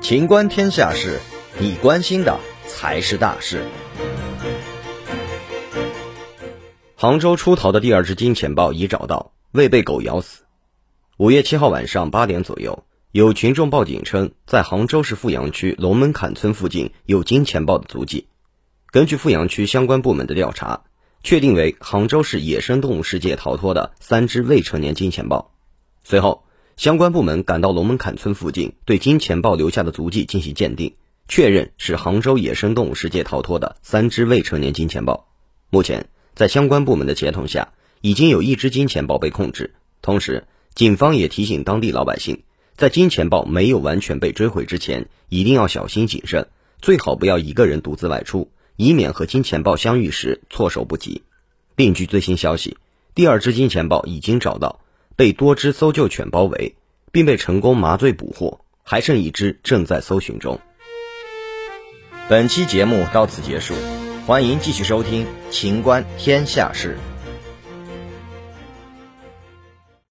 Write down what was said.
情观天下事，你关心的才是大事。杭州出逃的第二只金钱豹已找到，未被狗咬死。五月七号晚上八点左右，有群众报警称，在杭州市富阳区龙门坎村附近有金钱豹的足迹。根据富阳区相关部门的调查，确定为杭州市野生动物世界逃脱的三只未成年金钱豹。随后，相关部门赶到龙门坎村附近，对金钱豹留下的足迹进行鉴定，确认是杭州野生动物世界逃脱的三只未成年金钱豹。目前，在相关部门的协同下，已经有一只金钱豹被控制。同时，警方也提醒当地老百姓，在金钱豹没有完全被追回之前，一定要小心谨慎，最好不要一个人独自外出，以免和金钱豹相遇时措手不及。并据最新消息，第二只金钱豹已经找到，被多只搜救犬包围，并被成功麻醉捕获，还剩一只正在搜寻中。本期节目到此结束。欢迎继续收听《秦观天下事》。